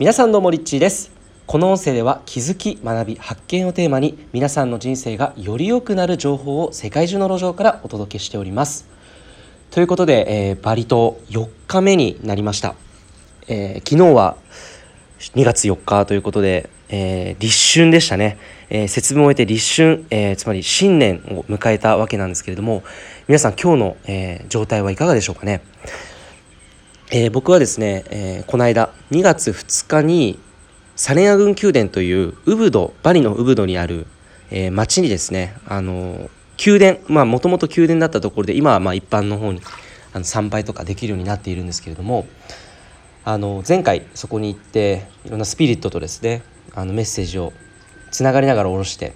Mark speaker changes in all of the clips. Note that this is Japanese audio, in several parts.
Speaker 1: 皆さんどうもリッチーです。この音声では気づき学び発見をテーマに皆さんの人生がより良くなる情報を世界中の路上からお届けしております。ということで、えー、バリ島4日目になりました、えー、昨日は2月4日ということで、えー、立春でしたね、え節分を終えて立春、えつまり新年を迎えたわけなんですけれども皆さん今日の、え状態はいかがでしょうかね？えー、僕はですね、えー、この間2月2日にサレンア郡宮殿というウブドバリのウブドにある、えー、町にですねあの宮殿まあもともと宮殿だったところで今はま一般の方にあの参拝とかできるようになっているんですけれどもあの前回そこに行っていろんなスピリットとですねあのメッセージをつながりながら下ろして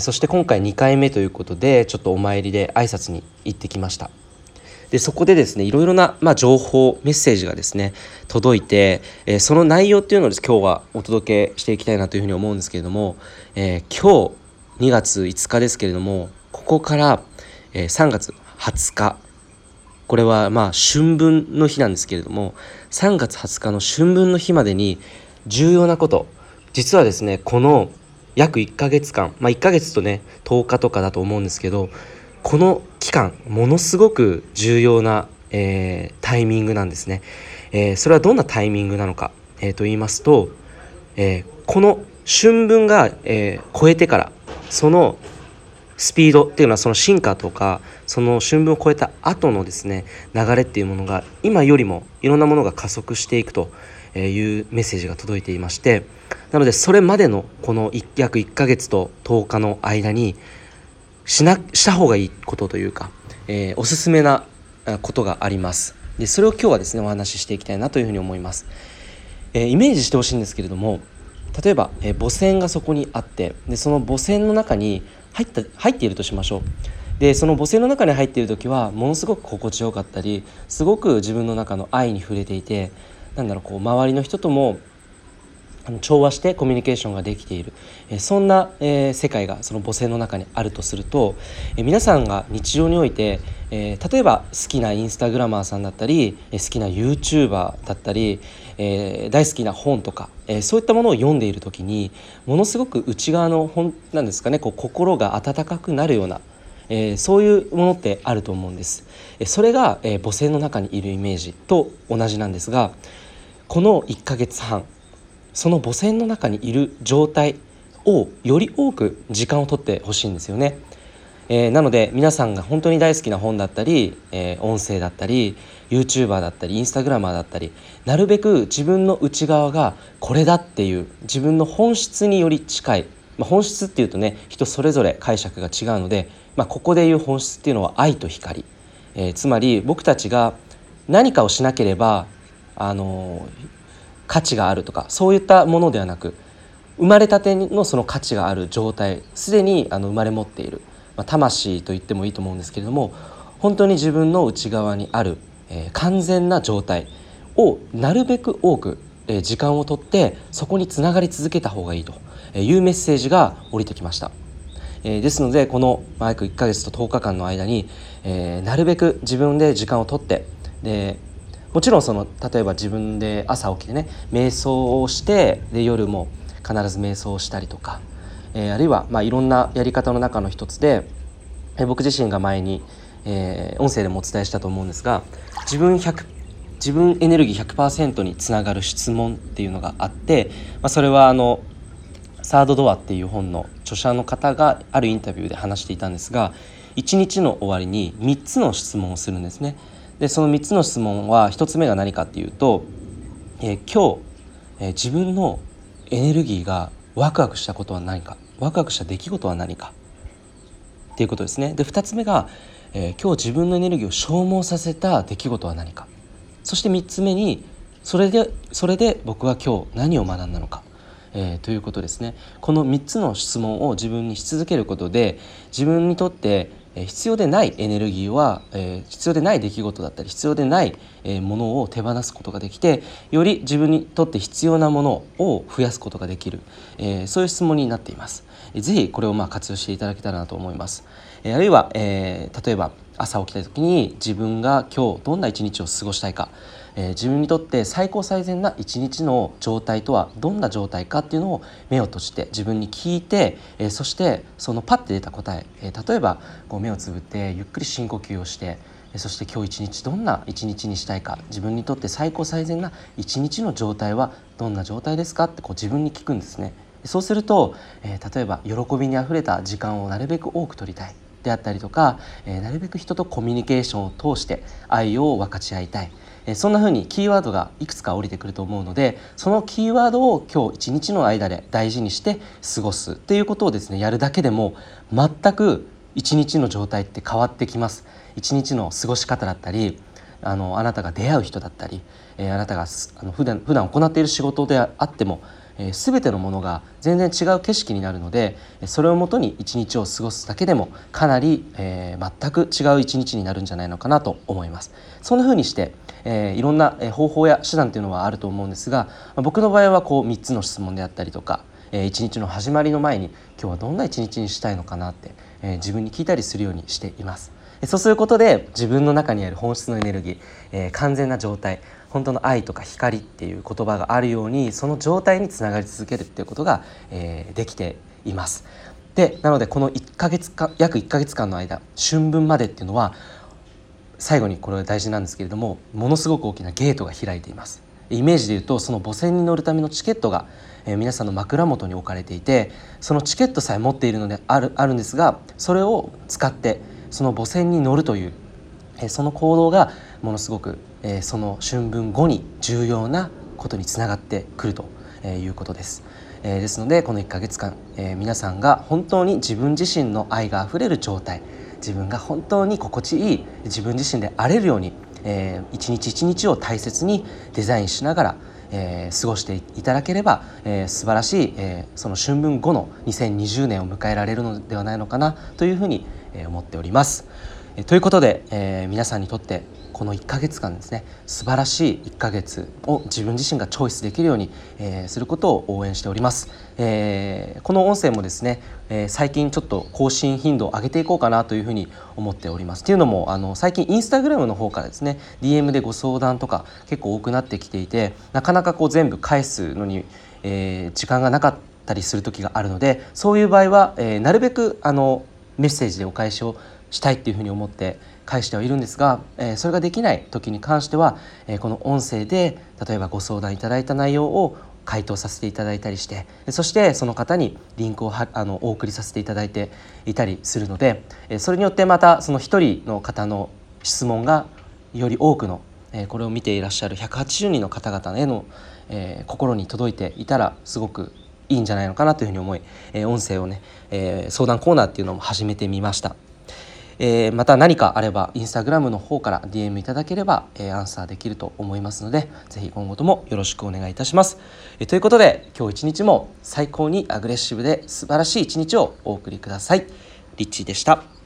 Speaker 1: そして今回2回目ということでちょっとお参りで挨拶に行ってきました。でそこでですねいろいろな、まあ、情報メッセージがですね届いて、えー、その内容っていうのを今日はお届けしていきたいなというふうに思うんですけれども、えー、今日2月5日ですけれどもここから、えー、3月20日これはまあ春分の日なんですけれども3月20日の春分の日までに重要なこと実はですねこの約1ヶ月間まあ1ヶ月とね10日とかだと思うんですけどこの期間ものすごく重要な、えー、タイミングなんですね、えー、それはどんなタイミングなのか、えー、と言いますと、えこの春分が、え超えてからそのスピードっていうのはその進化とかその春分を超えた後のですね流れっていうものが今よりもいろんなものが加速していくというメッセージが届いていましてなのでそれまでのこの約1ヶ月と10日の間にしなした方がいいことというか、えー、おすすめなことがあります。でそれを今日はですねお話ししていきたいなというふうに思います、えー、イメージしてほしいんですけれども例えば、えー、母船がそこにあってでその母船の中に入った入っているとしましょう。でその母船の中に入っている時はものすごく心地よかったりすごく自分の中の愛に触れていてなんだろうこう周りの人とも調和してコミュニケーションができている、そんな、世界がその母性の中にあるとすると、皆さんが日常において、例えば好きなインスタグラマーさんだったり、好きな YouTuber だったり、大好きな本とか、そういったものを読んでいる時にものすごく内側の本なんですかねこう心が温かくなるようなえ、そういうものってあると思うんです。それが、え、母性の中にいるイメージと同じなんですがこの1ヶ月半その母船の中にいる状態をより多く時間をとってほしいんですよね。えー、なので皆さんが本当に大好きな本だったり、えー、音声だったり YouTuber だったりインスタグラマーだったりなるべく自分の内側がこれだっていう自分の本質により近い、まあ、本質っていうとね人それぞれ解釈が違うので、まあ、ここでいう本質っていうのは愛と光、えー、つまり僕たちが何かをしなければあの価値があるとかそういったものではなく生まれたてのその価値がある状態すでにあの生まれ持っている、まあ、魂と言ってもいいと思うんですけれども本当に自分の内側にある、えー、完全な状態をなるべく多く、えー、時間をとってそこにつながり続けた方がいいというメッセージが降りてきました。えー、ですのでこの約1ヶ月と10日間の間に、えー、なるべく自分で時間をとってでもちろんその例えば自分で朝起きてね瞑想をしてで夜も必ず瞑想をしたりとか、えー、あるいはまあいろんなやり方の中の一つで、えー、僕自身が前に、えー、音声でもお伝えしたと思うんですが自分100自分エネルギー100%につながる質問っていうのがあって、まあ、それはあの「サードドア」っていう本の著者の方があるインタビューで話していたんですが一日の終わりに3つの質問をするんですね。でその3つの質問は1つ目が何かっていうと、えー、今日、えー、自分のエネルギーがワクワクしたことは何かワクワクした出来事は何かっていうことですね。で2つ目が、え、今日自分のエネルギーを消耗させた出来事は何か。そして3つ目にそれでそれで僕は今日何を学んだのか、えー、ということですね。この3つの質問を自分にし続けることで自分にとって必要でないエネルギーは、え必要でない出来事だったり必要でない、えものを手放すことができてより自分にとって必要なものを増やすことができる、えそういう質問になっています。ぜひこれをまあ活用していただけたらなと思います。えあるいは、え、例えば朝起きた時に自分が今日どんな一日を過ごしたいか、えー、自分にとって最高最善な一日の状態とはどんな状態かっていうのを目を閉じて自分に聞いて、えー、そしてそのパッて出た答ええー、例えばこう目をつぶってゆっくり深呼吸をしてそして今日一日どんな一日にしたいか自分にとって最高最善な一日の状態はどんな状態ですかってこう自分に聞くんですね。そうすると、えー、例えば喜びにあふれた時間をなるべく多く取りたいであったりとか、えー、なるべく人とコミュニケーションを通して愛を分かち合いたい、え、そんな風にキーワードがいくつか降りてくると思うのでそのキーワードを今日一日の間で大事にして過ごすっていうことをですねやるだけでも全く一日の状態って変わってきます。一日の過ごし方だったりあのあなたが出会う人だったり、えー、あなたがあの普段普段行っている仕事であってもえー、全てのものが全然違う景色になるのでそれをもとに一日を過ごすだけでもかなり、えー、全く違う一日になるんじゃないのかなと思います。そんな風にして、えー、いろんな方法や手段というのはあると思うんですが僕の場合はこう3つの質問であったりとか一日の始まりの前に今日はどんな一日にしたいのかなって、え自分に聞いたりするようにしています。そうすることで自分の中にある本質のエネルギー、えー、完全な状態本当の愛とか光っていう言葉があるようにその状態につながり続けるっていうことが、えー、できています。でなのでこの1ヶ月間約1ヶ月間の間春分までっていうのは最後にこれが大事なんですけれどもものすごく大きなゲートが開いています。イメージで言うとその母船に乗るためのチケットが、えー、皆さんの枕元に置かれていてそのチケットさえ持っているのであるあるんですがそれを使ってその母船に乗るという、えー、その行動がものすごくえー、その春分後に重要なことにつながってくるということです。えー、ですのでこの1ヶ月間、えー、皆さんが本当に自分自身の愛があふれる状態自分が本当に心地いい自分自身であれるように、えー、一日一日を大切にデザインしながら、えー、過ごしていただければ、えー、素晴らしい、えー、その春分後の2020年を迎えられるのではないのかなというふうに、思っております。え、ということで、えー、皆さんにとってこの1ヶ月間ですね素晴らしい1ヶ月を自分自身がチョイスできるように、えー、することを応援しております、えー、この音声もですね、えー、最近ちょっと更新頻度を上げていこうかなというふうに思っております。っていうのもあの最近インスタグラムの方からですね DM でご相談とか結構多くなってきていてなかなかこう全部返すのに、え時間がなかったりする時があるのでそういう場合は、えなるべくあのメッセージでお返しをしたいっていうふうに思って返してはいるんですが、え、それができない時に関しては、え、この音声で例えばご相談いただいた内容を回答させていただいたりしてそしてその方にリンクをはあのお送りさせていただいていたりするのでそれによってまたその1人の方の質問がより多くのこれを見ていらっしゃる180人の方々へのえ心に届いていたらすごくいいんじゃないのかなというふうに思い音声をねえ相談コーナーっていうのも始めてみました。えー、また何かあればインスタグラムの方から DM いただければ、えー、アンサーできると思いますので是非今後ともよろしくお願いいたします。えー、ということで今日一日も最高にアグレッシブで素晴らしい一日をお送りください。リッチーでした。